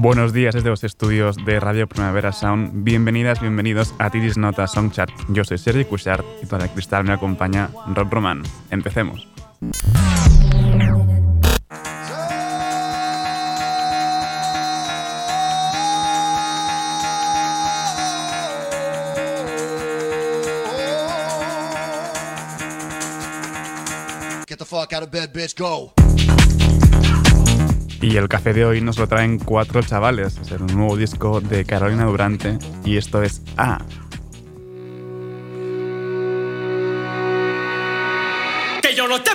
Buenos días desde los estudios de Radio Primavera Sound. Bienvenidas, bienvenidos a Tiris Nota Songchart. Yo soy Sergi Cushart y para cristal me acompaña Rob Roman. Empecemos. Get the fuck out of bed, bitch, go. Y el café de hoy nos lo traen cuatro chavales. Es el nuevo disco de Carolina Durante y esto es A. Que yo no te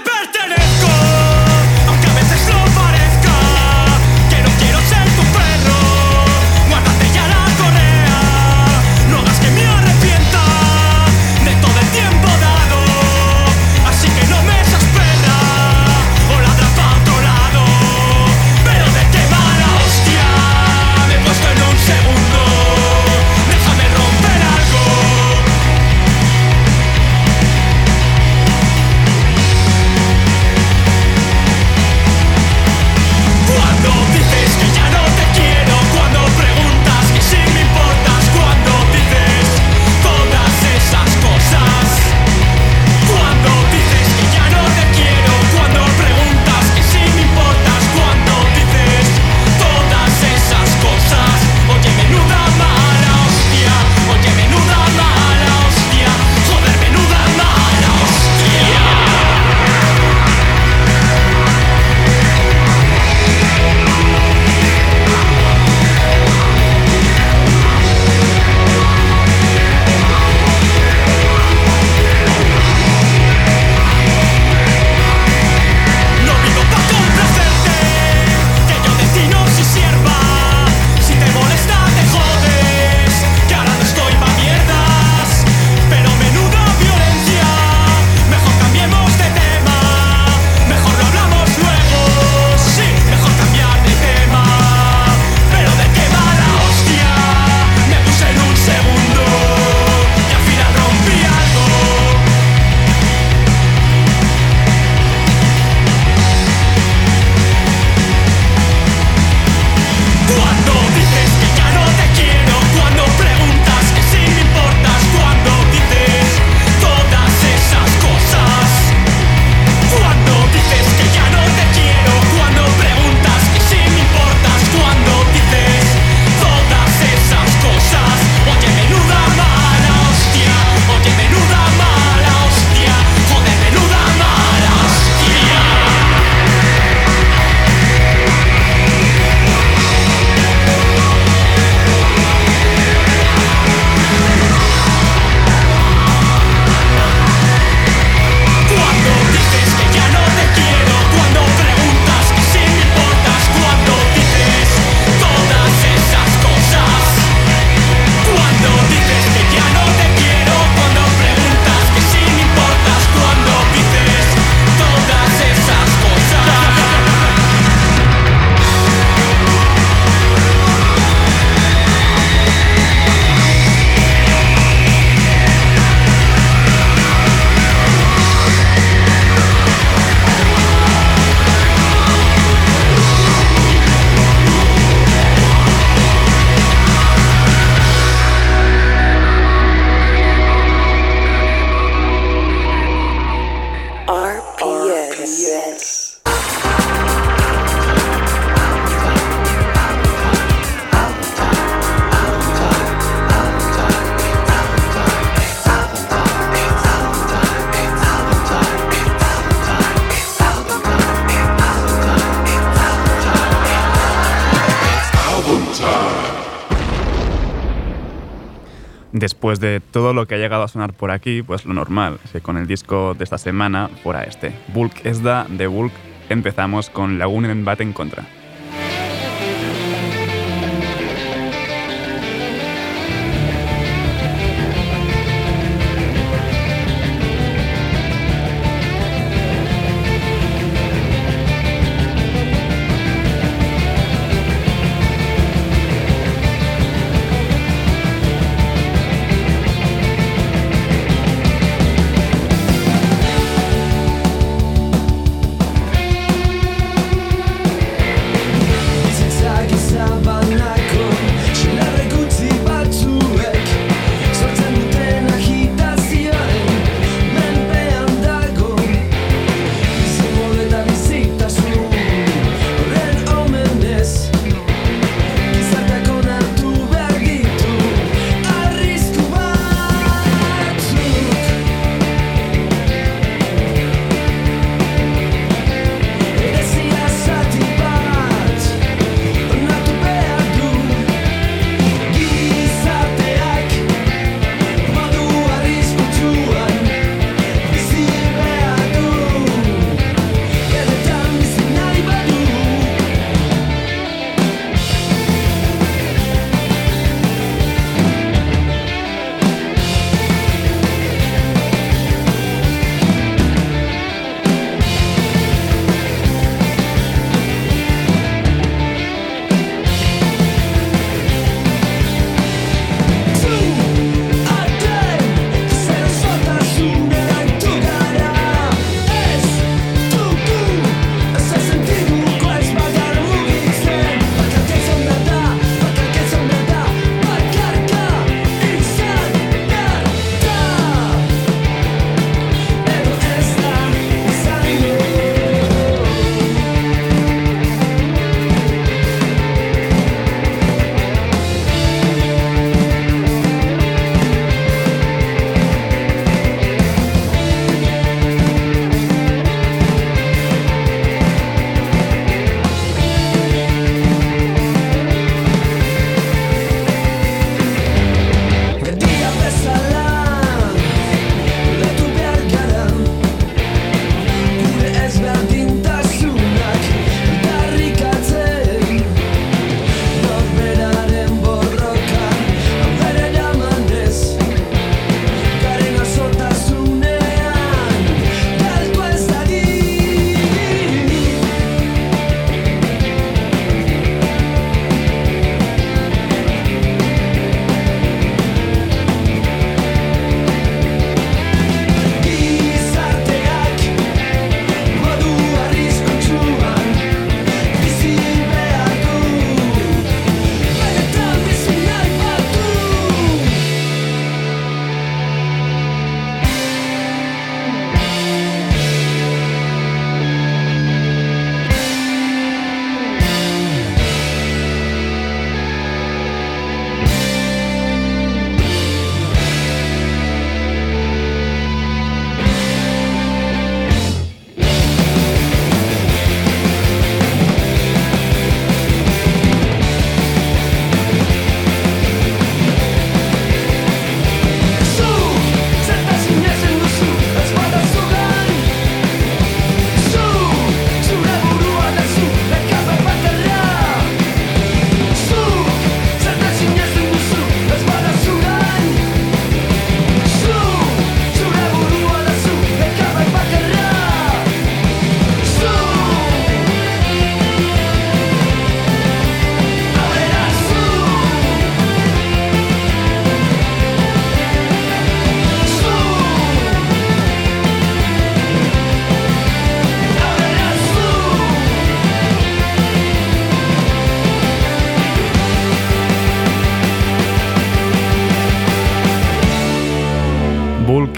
Después de todo lo que ha llegado a sonar por aquí, pues lo normal es que con el disco de esta semana fuera este. Bulk Esda de Bulk empezamos con Lagunen Bat en contra.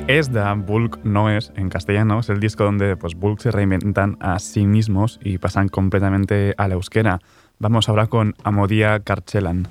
Es de Bulk no es en castellano, es el disco donde pues, Bulk se reinventan a sí mismos y pasan completamente a la euskera. Vamos ahora con Amodia Carchelan.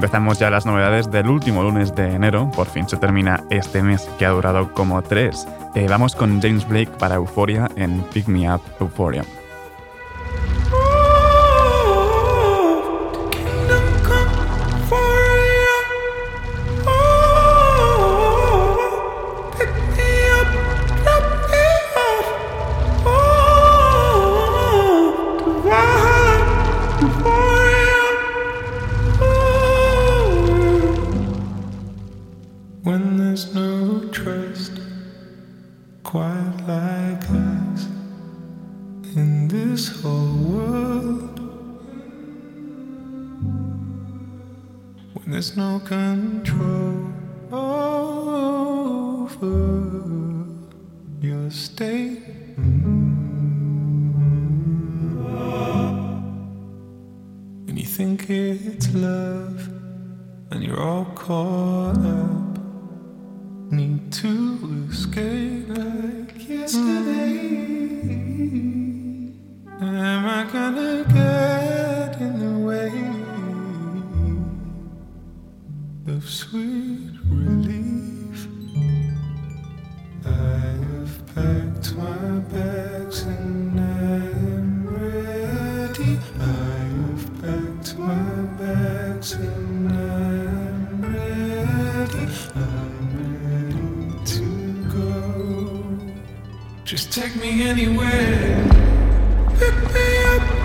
Empezamos ya las novedades del último lunes de enero. Por fin se termina este mes que ha durado como tres. Eh, vamos con James Blake para Euphoria en Pick Me Up Euphoria. Just take me anywhere. Pick me up.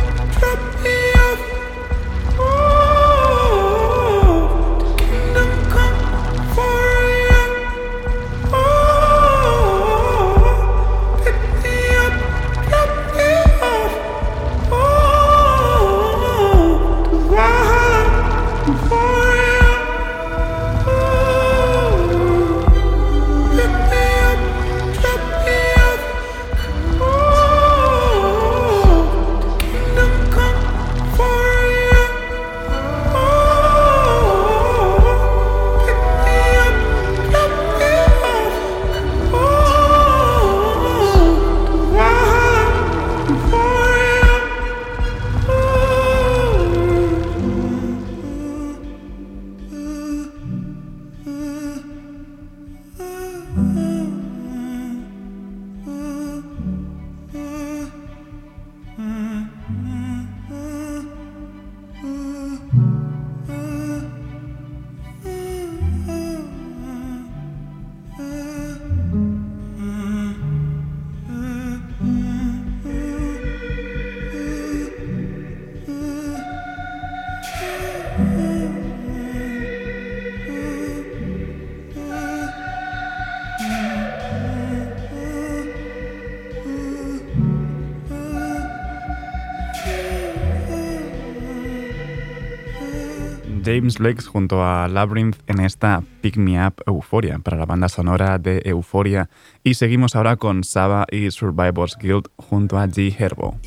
James Blake junto a Labyrinth en esta Pick Me Up Euphoria para la banda sonora de Euphoria. Y seguimos ahora con Saba y Survivors Guild junto a G Herbo.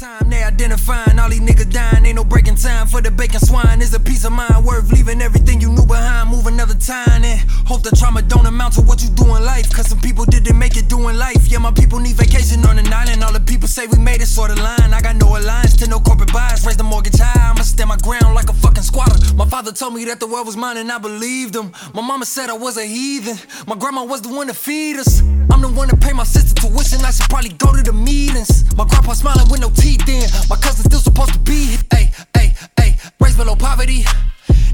Time they identifying all these niggas dying. Ain't no breaking time for the bacon swine. Is a piece of mind worth leaving everything you knew behind. Move another time and hope the trauma don't amount to what you do in life. Cause some people didn't make it doing life. Yeah, my people need vacation on an island. All the people say we made it sort of line. I got no alliance to no corporate bias. Raise the mortgage high. I'ma stand my ground like a fucking squatter. My father told me that the world was mine and I believed him. My mama said I was a heathen. My grandma was the one to feed us. I'm the one to pay my sister tuition. I should probably go to the meetings. My grandpa smiling with no in. My cousin's still supposed to be. Hey, hey, hey, raised below poverty.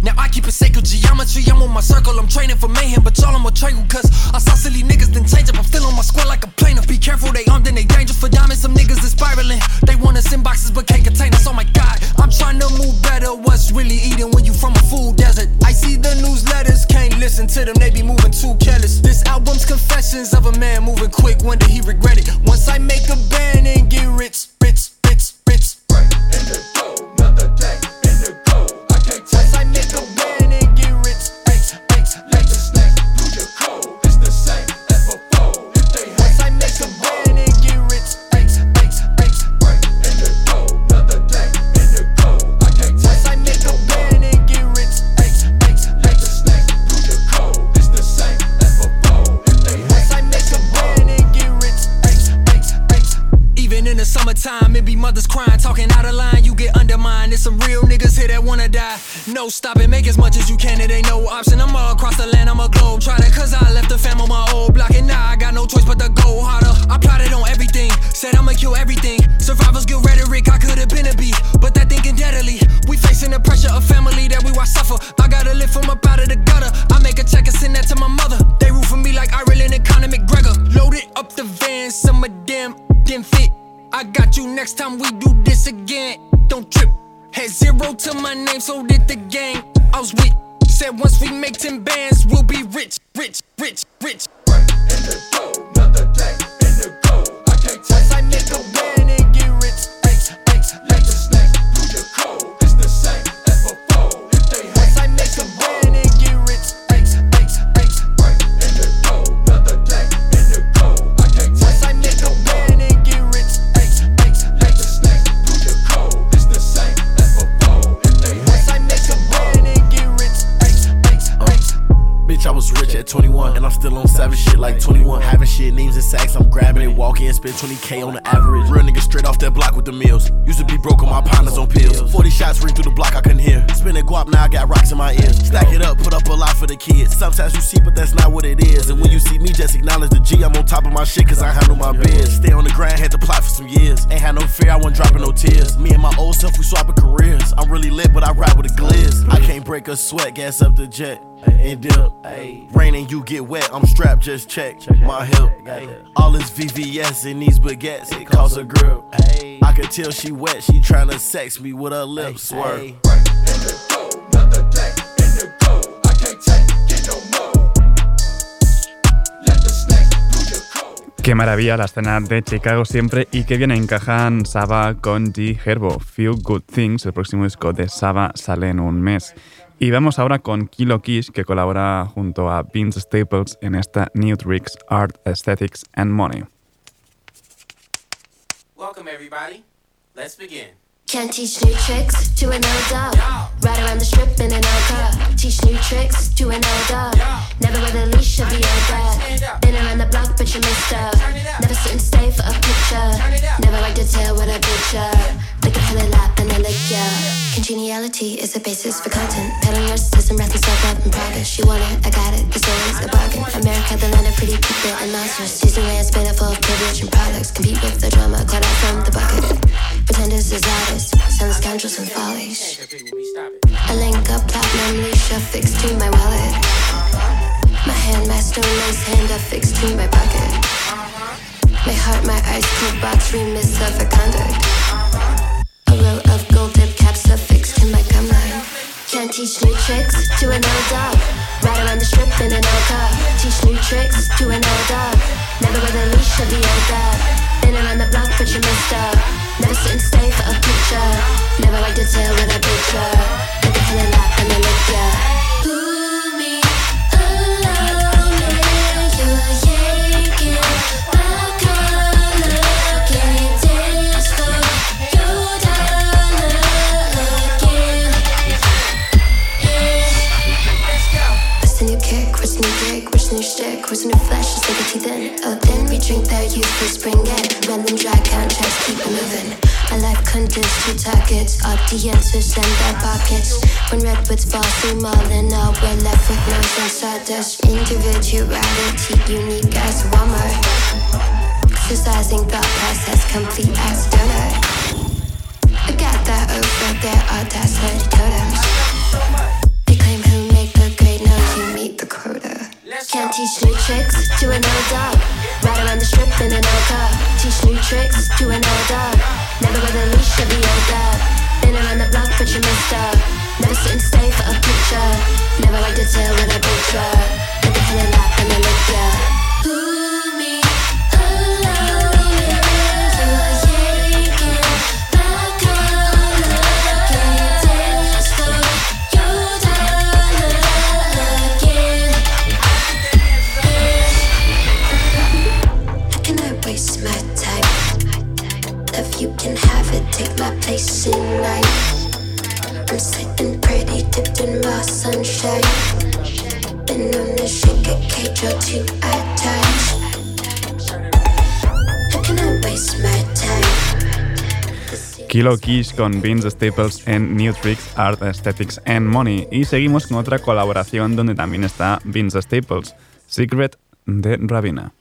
Now I keep it sacred geometry. I'm on my circle, I'm training for mayhem, but y'all I'm a triangle. Cause I saw silly niggas then change up. I'm still on my square like a plaintiff. Be careful, they armed and they dangerous for diamonds. Some niggas is spiraling. They want us in boxes but can't contain us. Oh my god, I'm trying to move better. What's really eating when you from a food desert? I see the newsletters, can't listen to them, they be moving too careless. This album's confessions of a man moving quick. When did he regret it? Once I make a band and get rich, rich. In the dough, day the go. Time. It be mothers crying, talking out of line. You get undermined. There's some real niggas here that wanna die. No stopping, make as much as you can. It ain't no option. I'm all across the land, I'm a globe. Try that cause I left the fam on my old block. And now I got no choice but to go harder. I plotted on everything, said I'ma kill everything. Survivors get rhetoric, I could've been a beat. But that thinking deadly. We facing the pressure of family that we watch suffer. I gotta live from up out of the gutter. I make a to my name, so did the gang. I was with. Said once we make 10 bands, we'll be rich, rich, rich, like 21. Having shit, names and sacks, I'm grabbing it, walk in, spend 20k on the average. Real nigga straight off that block with the meals. Used to be broke on my partners on pills. 40 shots ring through the block, I couldn't hear. Spinning guap, now I got rocks in my ears. Stack it up, put up a lot for the kids. Sometimes you see, but that's not what it is. And when you see me, just acknowledge the G. I'm on top of my shit, cause I handle my biz. Stay on the grind, had to plot for some years. Ain't had no fear, I wasn't dropping no tears. Me and my old self, we swapping careers. I'm really lit, but I ride with a gliz. I can't break a sweat, gas up the jet. And. Rain you get wet, I'm strapped, just check my hip. All this VVS in these baguettes, it costs a grip. I could tell she wet, she tryna sex me with her lips swerve. Qué maravilla la escena de Chicago siempre y qué bien encajan Saba con G Herbo. Few Good Things, el próximo disco de Saba sale en un mes. Y vamos ahora con Kilo Kish, que colabora junto a Vince Staples en esta New Tricks, Art, Aesthetics and Money. Welcome, everybody. Let's begin. Can't teach new tricks to an old dog. Ride around the strip in an old car. Teach new tricks to an old dog. Never wear the leash of the old dad. Been around the block, but you missed up. Never sit and stay for a picture. Never like to tell what I picture. Lick a pillow lap and I lick ya. Congeniality is the basis for content. Peddling narcissism, wrath and self love and progress. She want it, I got it. It's always a bargain. America, the land of pretty people and monsters. Disneyland, spinning full of privilege and products. Compete with the drama, caught out from the bucket. Pretenders as artists, selling scoundrels and follies. A link up platinum leash affixed to my wallet. My hand, my stone lace hand affixed to my pocket. My heart, my ice cold box remiss of a conduct. A row of gold tip caps affixed to my gum line. Can't teach new tricks to an old dog. Ride around the strip in an old car. Teach new tricks to an old dog. Never wear the leash of the old dog. Been around the block, but you missed up. Never sit and stay for a picture. Never what I picture. Look and me yeah, you're yanking collar. Can't dance for again. What's the new kick? What's new gig? What's new? What's the new flash? Like a teeth in. Oh, then we drink their youth for spring it. Random dry contracts keep it moving. My life condensed to targets. Audiences and their pockets. When redwoods fall through Mullen, all we're left with noise and sawdust. Individuality, unique as Walmart. Exercising thought process, complete as donut. I got that over there, all audacity totems. Can't teach new tricks to an old dog. Ride around the strip in an old car. Teach new tricks to an old dog. Never wear the leash of the old dad. Been around the block, but you missed up. Never sit and stay for a picture. Never like to tell what I picture. Look at the lap and I look ya. Kilo Kish con Vince Staples en New Tricks, Art, Aesthetics and Money. Y seguimos con otra colaboración donde también está Vince Staples, Secret de Ravina.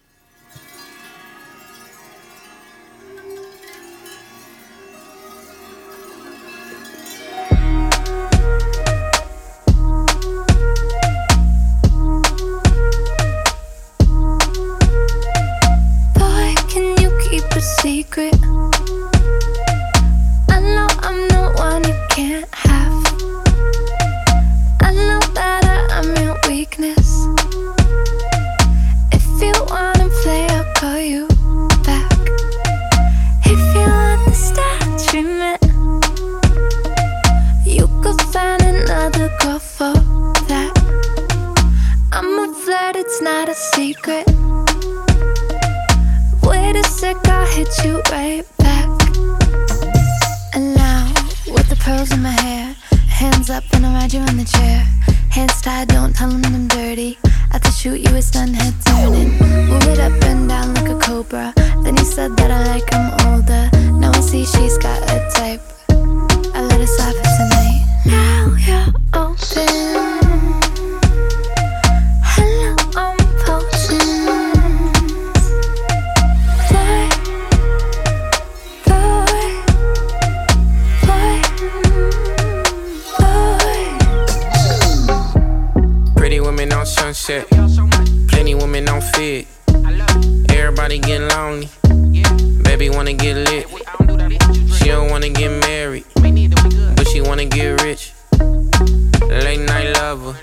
Pearls in my hair, hands up and I ride you in the chair. Hands tied, don't tell them I'm dirty. I the shoot, you was done head turning. Move it up and down like a cobra. Then you said that I like I'm older. Now I see she's got a type. I let it slide for tonight. Now you're open. Women on fit. Everybody get lonely, baby wanna get lit. She don't wanna get married, but she wanna get rich. Late night lover,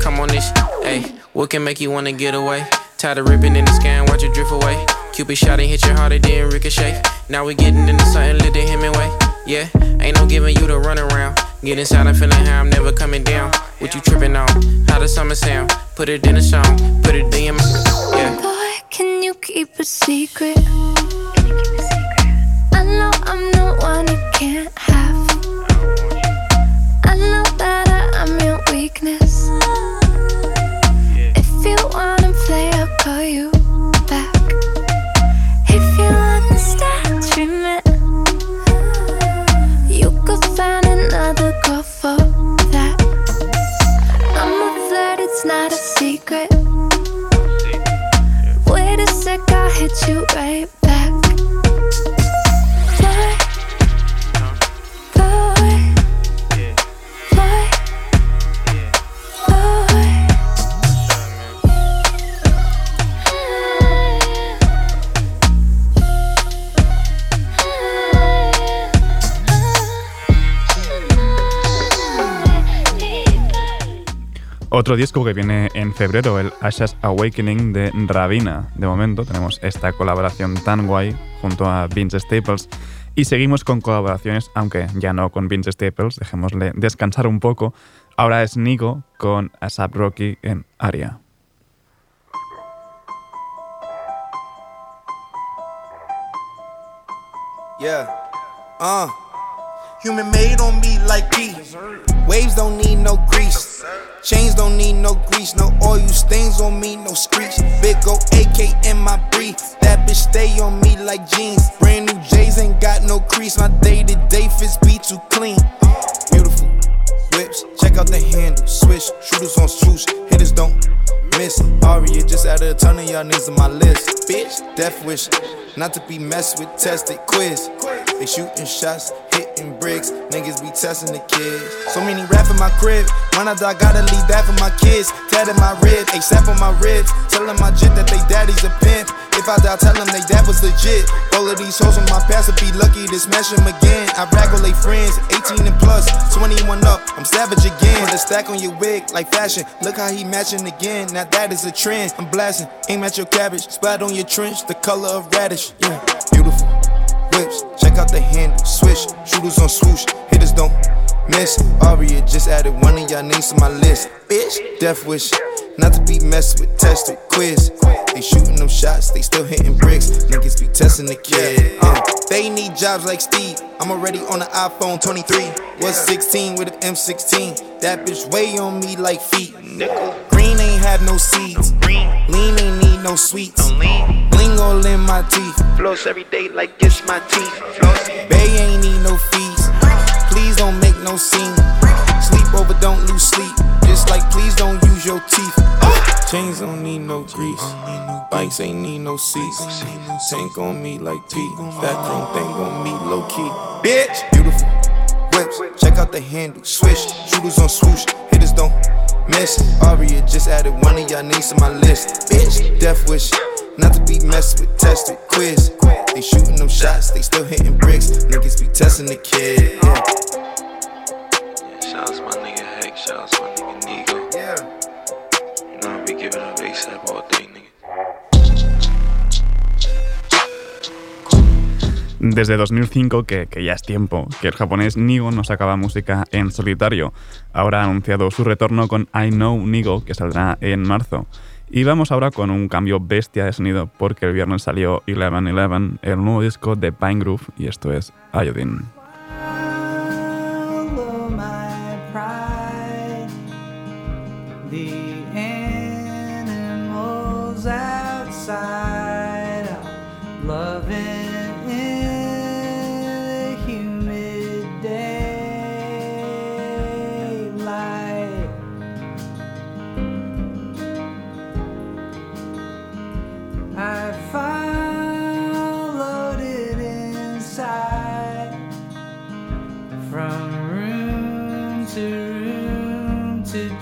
come on this, hey, what can make you wanna get away? Tired of ripping in the sky and watch it drift away. Cupid shot and hit your heart, it didn't ricochet. Now we getting into something lit the Hemingway. Yeah, ain't no giving you the run around. Get inside, I'm feeling how I'm never coming down. What you tripping on? How the summer sound? Put it in a song, put it in my, yeah. Boy, can you keep a secret? I know I'm the one you can't have. For that. I'm a flirt, it's not a secret. Wait a sec, I'll hit you right back. Otro disco que viene en febrero, el Ashes Awakening de Ravina. De momento tenemos esta colaboración tan guay junto a Vince Staples. Y seguimos con colaboraciones, aunque ya no con Vince Staples, dejémosle descansar un poco. Ahora es Nico con ASAP Rocky en Aria. Yeah. Uh. Human made on me like P. Waves don't need no grease. Chains don't need no grease. No oil stains on me, no screech. Big go AK in my brief. That bitch stay on me like jeans. Brand new J's ain't got no crease. My day to day fits be too clean. Beautiful whips. Check out the handle. Switch. Shooters on swoosh. Hitters don't miss. Aria just added a ton of y'all niggas on my list. Bitch, death wish. Not to be messed with, tested quiz. They shooting shots, hitting bricks. Niggas be testing the kids. So many rap in my crib. When I die, gotta leave that for my kids. Tatted my rib, ASAP on my ribs. Telling my jit that they daddy's a pimp. If I die, tell them they dad was legit. All of these hoes on my past would be lucky to smash them again. I brag all they friends, 18 and plus, 21 up. I'm savage again. Put a stack on your wig like fashion. Look how he matching again. Now that is a trend. I'm blasting. Aim at your cabbage. Splat on your trench, the color of radish. Yeah, beautiful whips. Check out the handle, swish. Shooters on swoosh. Hitters don't miss. Aria just added one of y'all names to my list. Bitch, death wish. Not to be messed with, tested, quiz. They shooting them shots, they still hitting bricks. Niggas be testing the kid. Uh, they need jobs like Steve. I'm already on the iPhone 23. Was 16 with an M16. That bitch weigh on me like feet. Green ain't have no seeds. Lean ain't no sweets. Bling all in my teeth. Floss every day like it's my teeth. Bay ain't need no fees. Please don't make no scene. Sleep over, don't lose sleep. Just like please don't use your teeth. Chains don't need no grease. Bikes ain't need no seats. Tank on me like Pete. That chrome thing on me low key. Bitch, beautiful whips. Check out the handle. Swish. Shooters on swoosh. Hitters don't miss. Aria just added one of y'all names to my list. Bitch, death wish. Not to be messed with, tested, quiz. They shooting them shots, they still hitting bricks. Niggas be testing the kid. Yeah. Shout out to my nigga Heck, shout out to my nigga Nigo. Yeah. You know I be giving up ASAP all day, nigga. Desde 2005, que, ya es tiempo, que el japonés Nigo no sacaba música en solitario. Ahora ha anunciado su retorno con I Know Nigo, que saldrá en marzo. Y vamos ahora con un cambio bestia de sonido, porque el viernes salió 1111, el nuevo disco de Pine Groove, y esto es Iodine.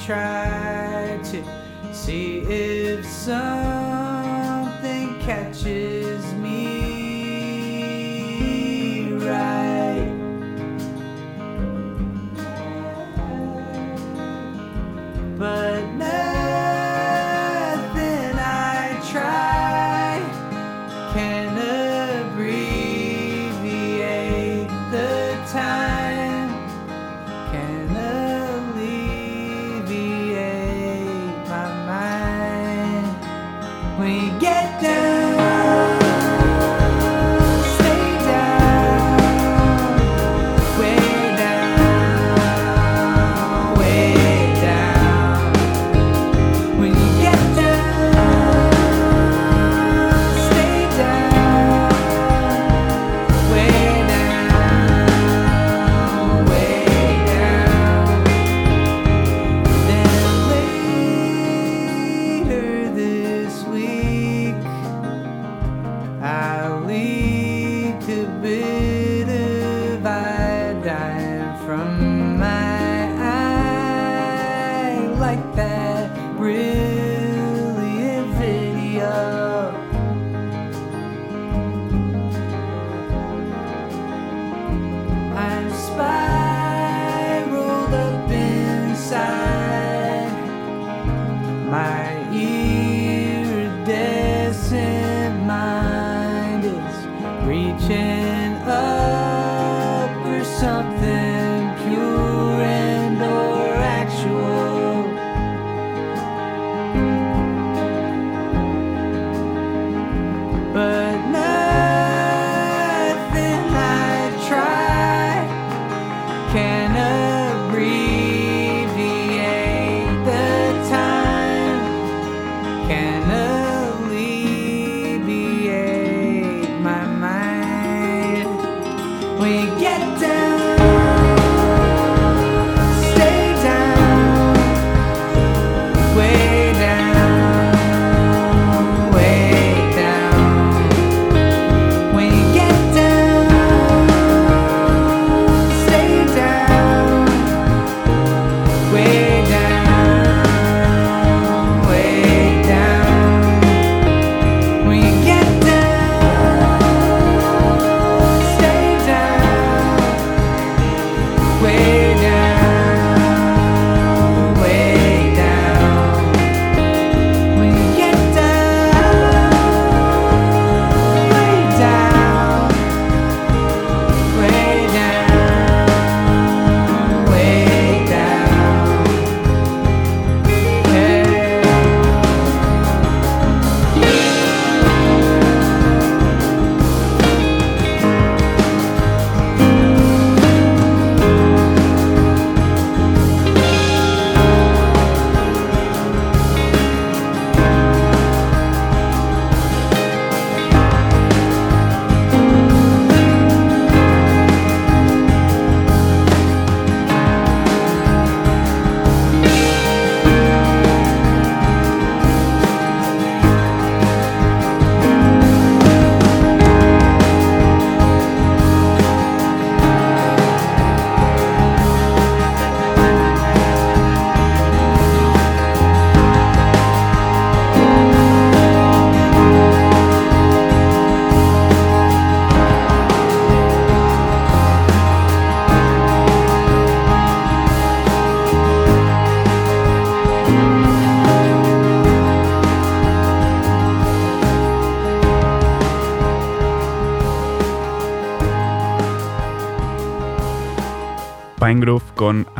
Try to see if something catches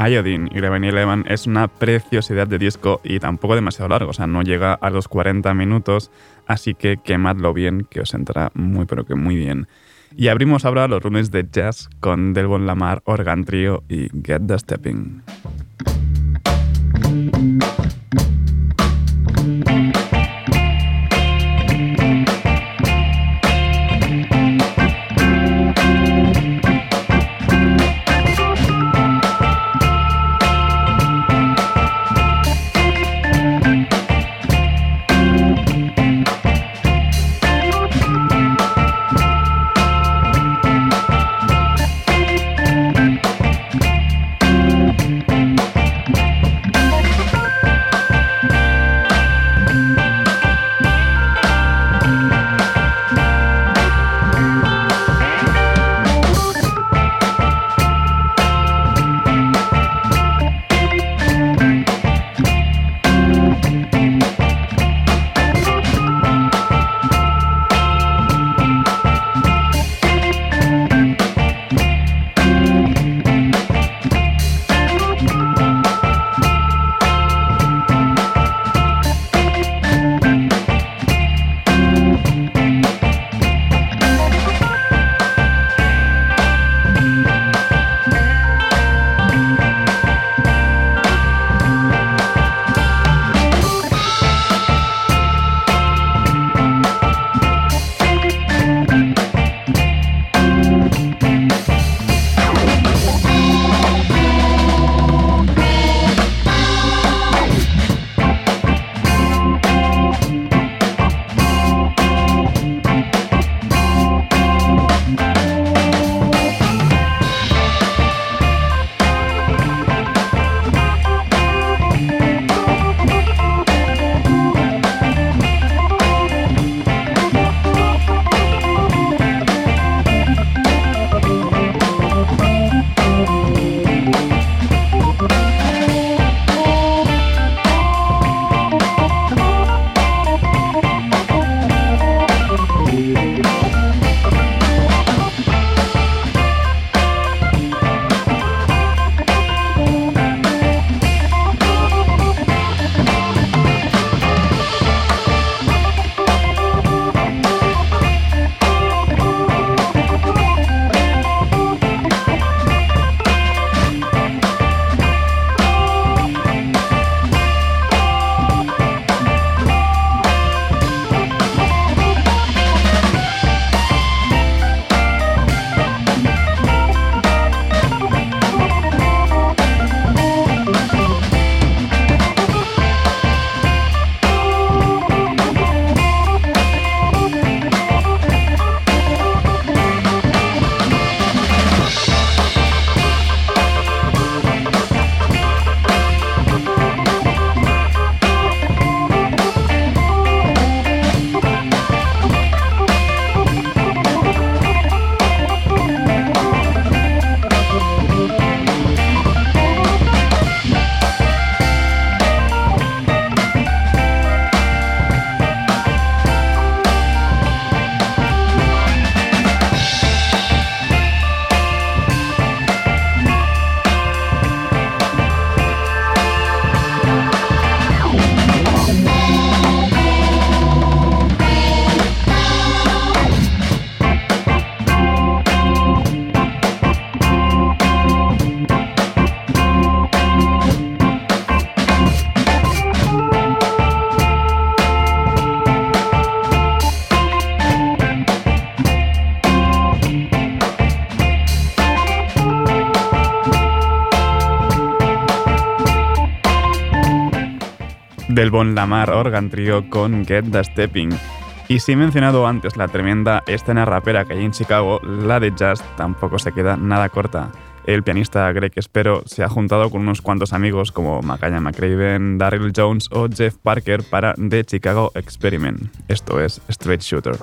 Iodine y Eleven Eleven es una preciosidad de disco y tampoco demasiado largo, o sea, no llega a los 40 minutos, así que quemadlo bien, que os entrará muy pero que muy bien. Y abrimos ahora los lunes de jazz con Delbon Lamar, Organ Trio y Get the Stepping. Del Bon Lamar Organ Trio con Get the Stepping. Y si he mencionado antes la tremenda escena rapera que hay en Chicago, la de jazz tampoco se queda nada corta. El pianista Greg Espero se ha juntado con unos cuantos amigos como Macaya McCraven, Daryl Jones o Jeff Parker para The Chicago Experiment. Esto es Straight Shooter.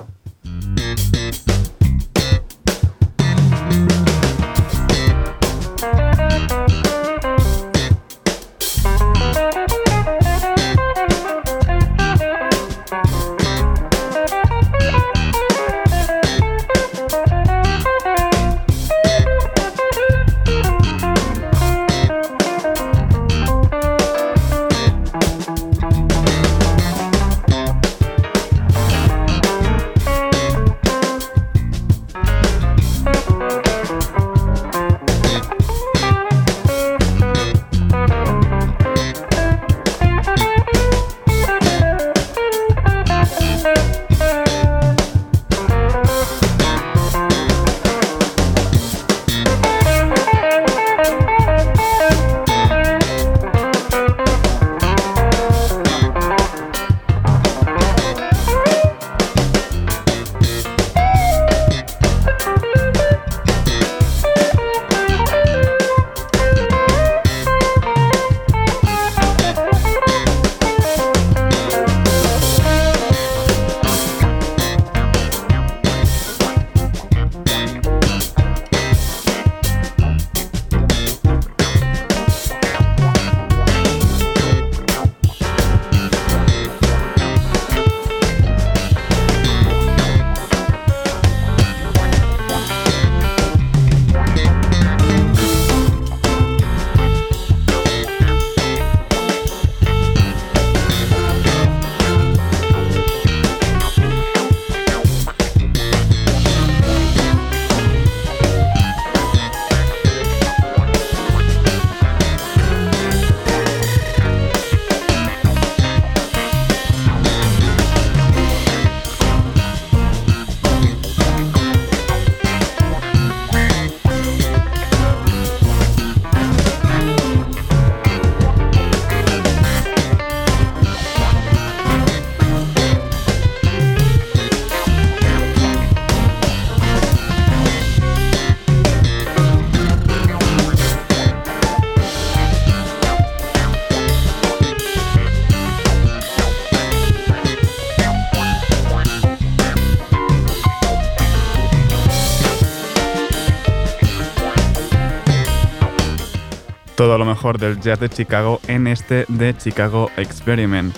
Todo lo mejor del jazz de Chicago en este The Chicago Experiment.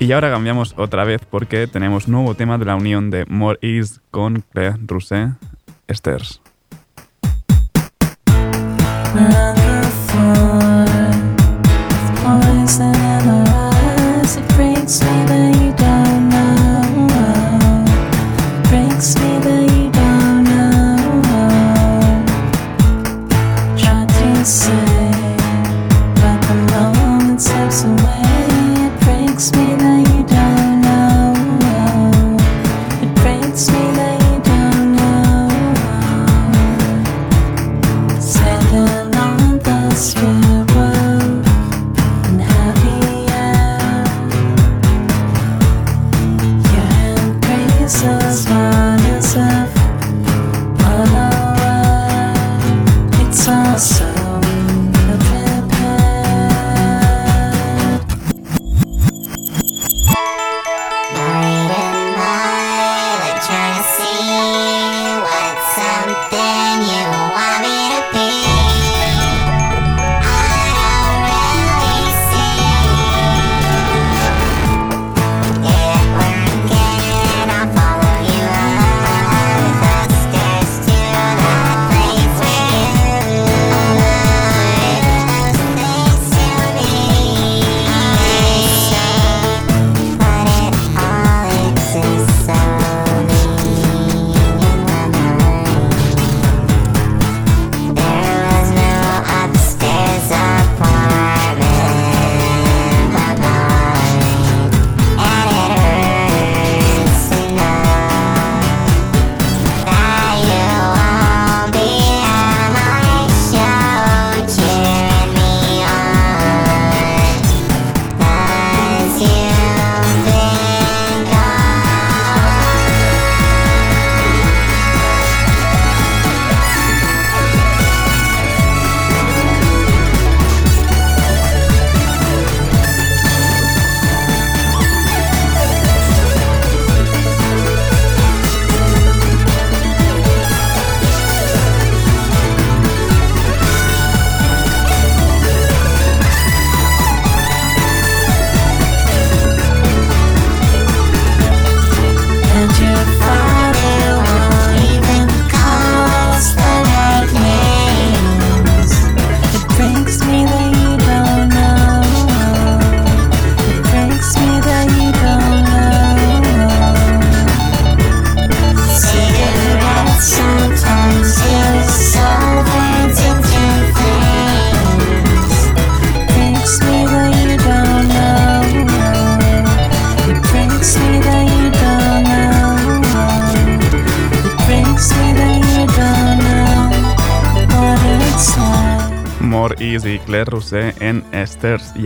Y ahora cambiamos otra vez porque tenemos nuevo tema de la unión de More East con Claire Rousset, Esters.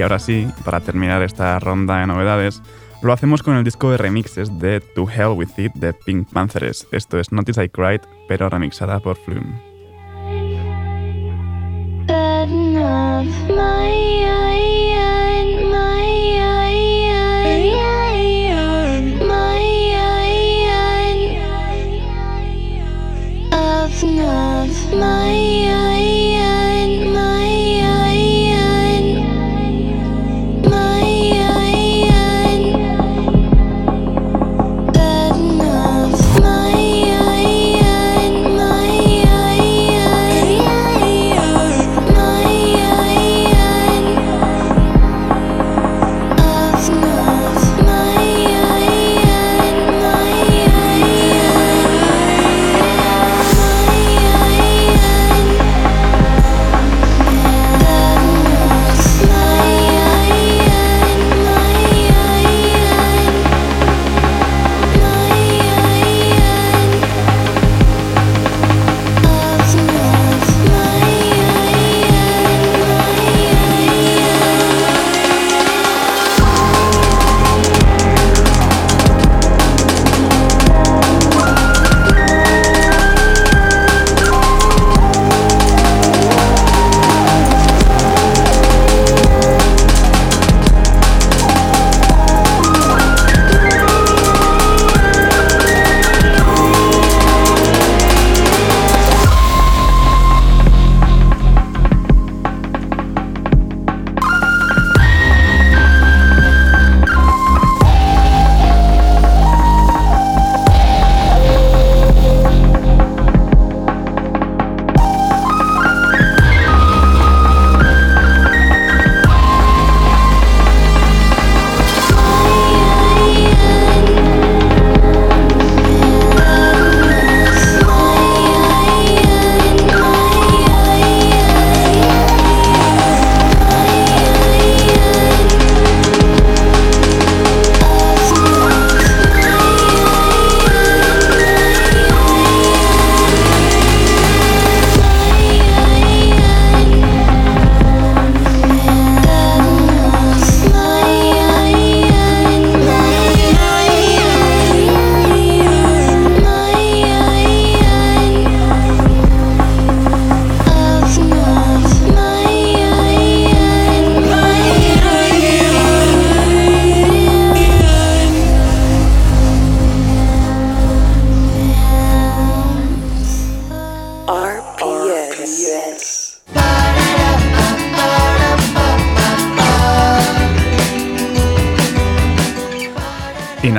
ahora sí, para terminar esta ronda de novedades, lo hacemos con el disco de remixes de To Hell With It de Pink Panthers. Esto es Notice I Cried, pero remixada por Flume.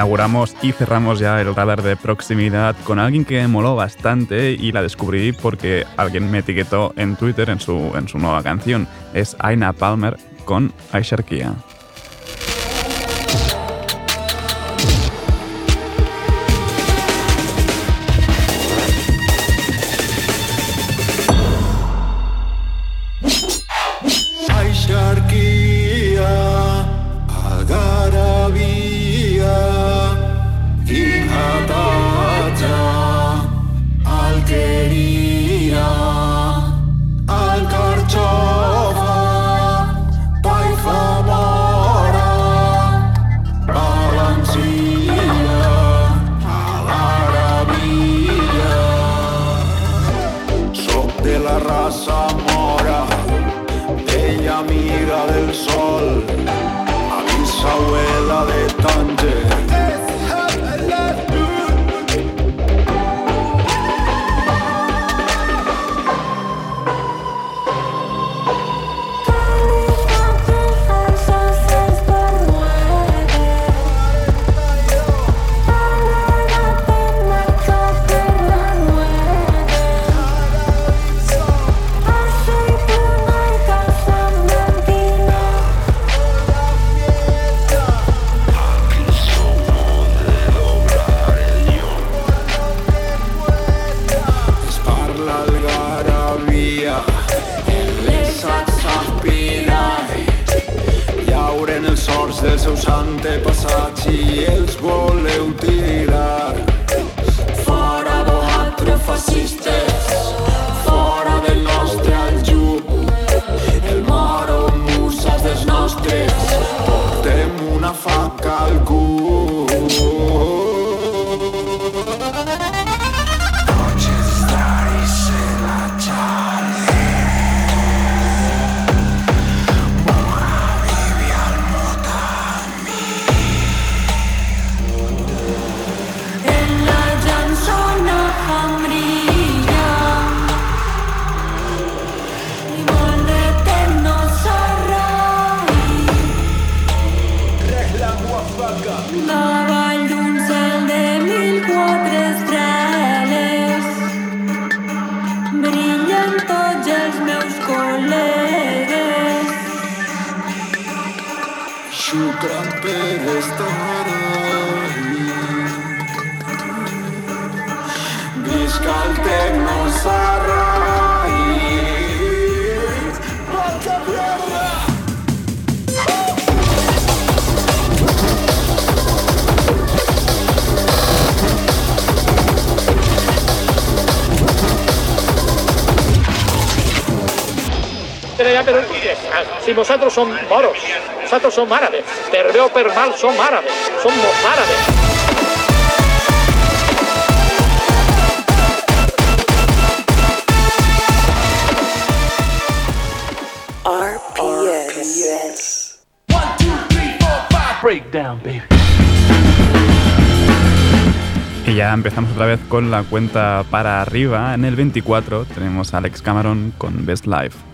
Inauguramos y cerramos ya el radar de proximidad con alguien que moló bastante y la descubrí porque alguien me etiquetó en Twitter en su, en su nueva canción. Es Aina Palmer con Aisharkia. Pero ya, pero si vosotros son moros, vosotros son árabes, per bé o per mal som árabes, somos árabes. RPS. Breakdown, baby. Y ya empezamos otra vez con la cuenta para arriba. En el 24 tenemos a Alex Cameron con Best Life.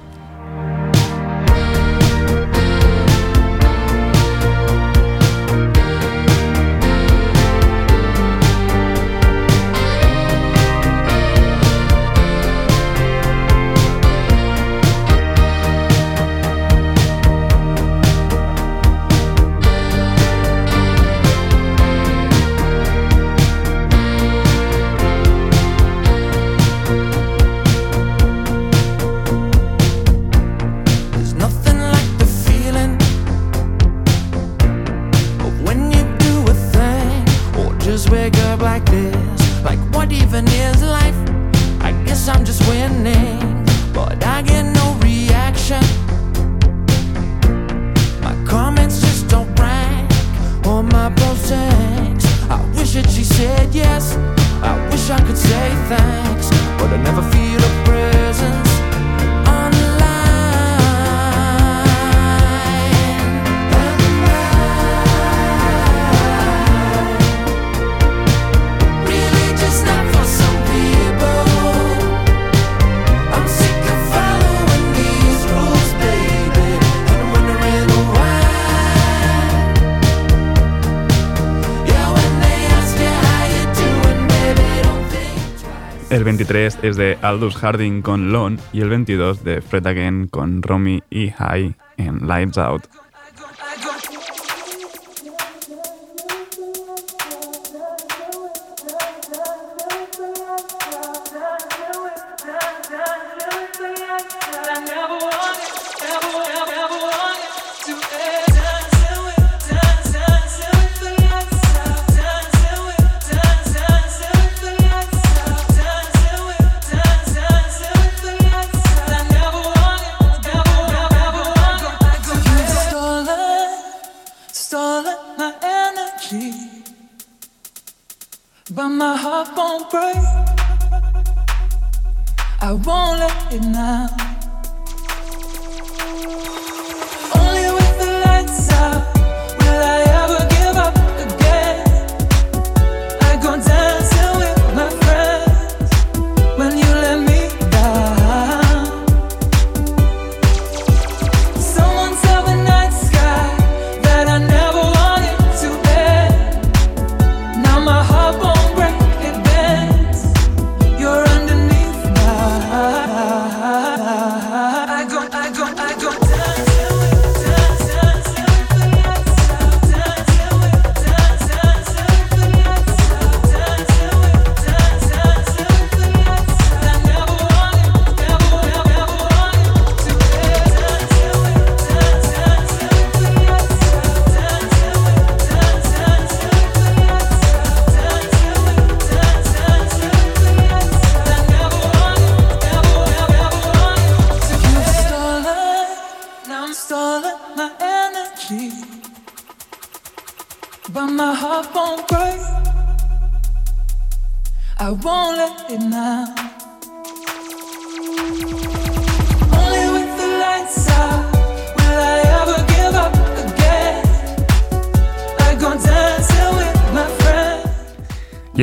23 es de Aldous Harding con Lon y el 22 de Fred Again con Romy y High en Lights Out.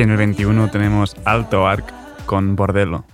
En el 21 tenemos Alto Arc con Bordello.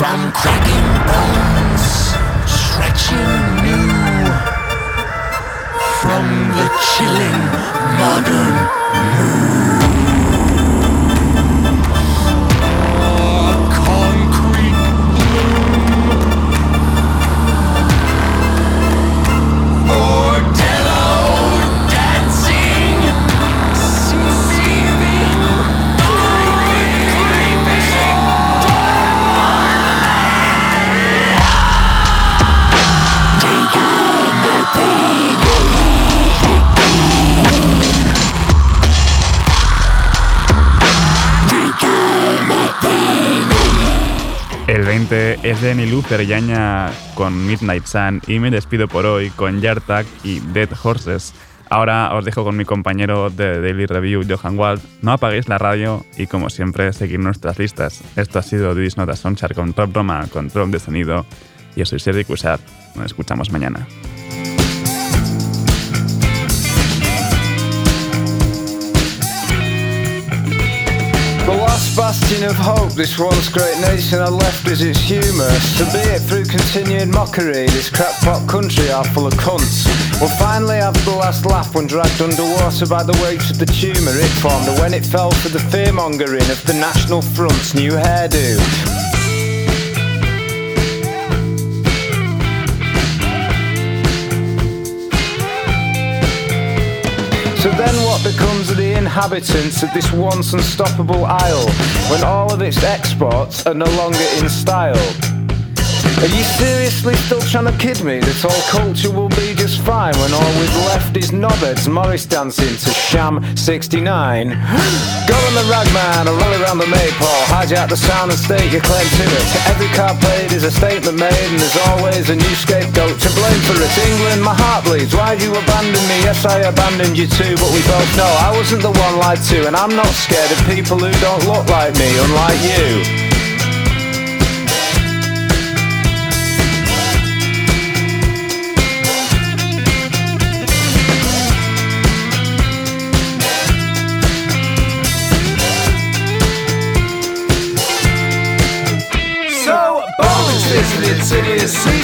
From cracking bones, stretching new from the chilling modern El es de Nilufer Yaña con Midnight Sun y me despido por hoy con Yartag y Dead Horses. Ahora os dejo con mi compañero de Daily Review, Johan Wald. No apaguéis la radio y, como siempre, seguir nuestras listas. Esto ha sido This Nota Soundchart con Rob Roma, control de sonido. Yo soy Sergi Cushar. Nos escuchamos mañana. Bastion of hope this once great nation had left is its humour. So be it through continued mockery, this crackpot country are full of cunts. Will finally have the last laugh when dragged underwater by the weight of the tumour it formed, and when it fell for the fearmongering of the National Front's new hairdo. Inhabitants of this once unstoppable isle when all of its exports are no longer in style? Are you seriously still trying to kid me that all culture will be just fine when all we've left is knobheads Morris dancing to Sham 69? Go on the ragman or roll around the maypole, hijack the sound and state your claim to it. Every card played is a statement made and there's always a new scapegoat to blame for it. England, my heart bleeds. Why'd you abandon me? Yes, I abandoned you too, but we both know I wasn't the one lied to and I'm not scared of people who don't look like me, unlike you. Its idiocy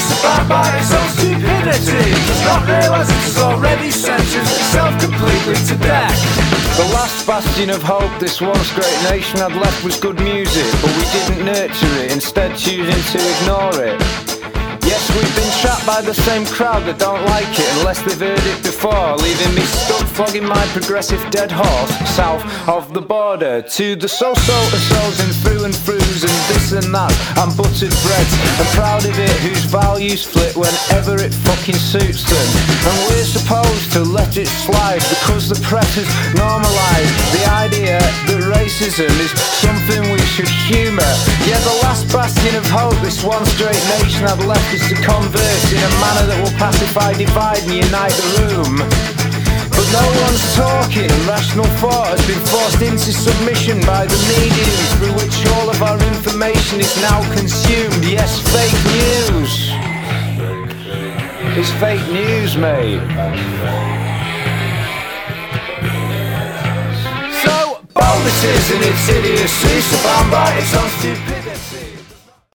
by its own stupidity Does not realise it is already sentenced itself completely to death The last bastion of hope this once great nation had left was good music, but we didn't nurture it, instead choosing to ignore it. We've been trapped by the same crowd that don't like it unless they've heard it before, leaving me stuck flogging my progressive dead horse south of the border to the so-so so's and through and throughs and this and that and buttered breads and proud of it whose values flip whenever it fucking suits them. And we're supposed to let it slide because the press has normalised the idea that racism is something we should humour. Yeah, the last bastion of hope this once great nation had left is to converse in a manner that will pacify, divide and unite the room. But no one's talking. Rational thought has been forced into submission by the medium through which all of our information is now consumed. Yes, fake news. It's fake news, mate. So is and its idiocy Survived by its own stupidity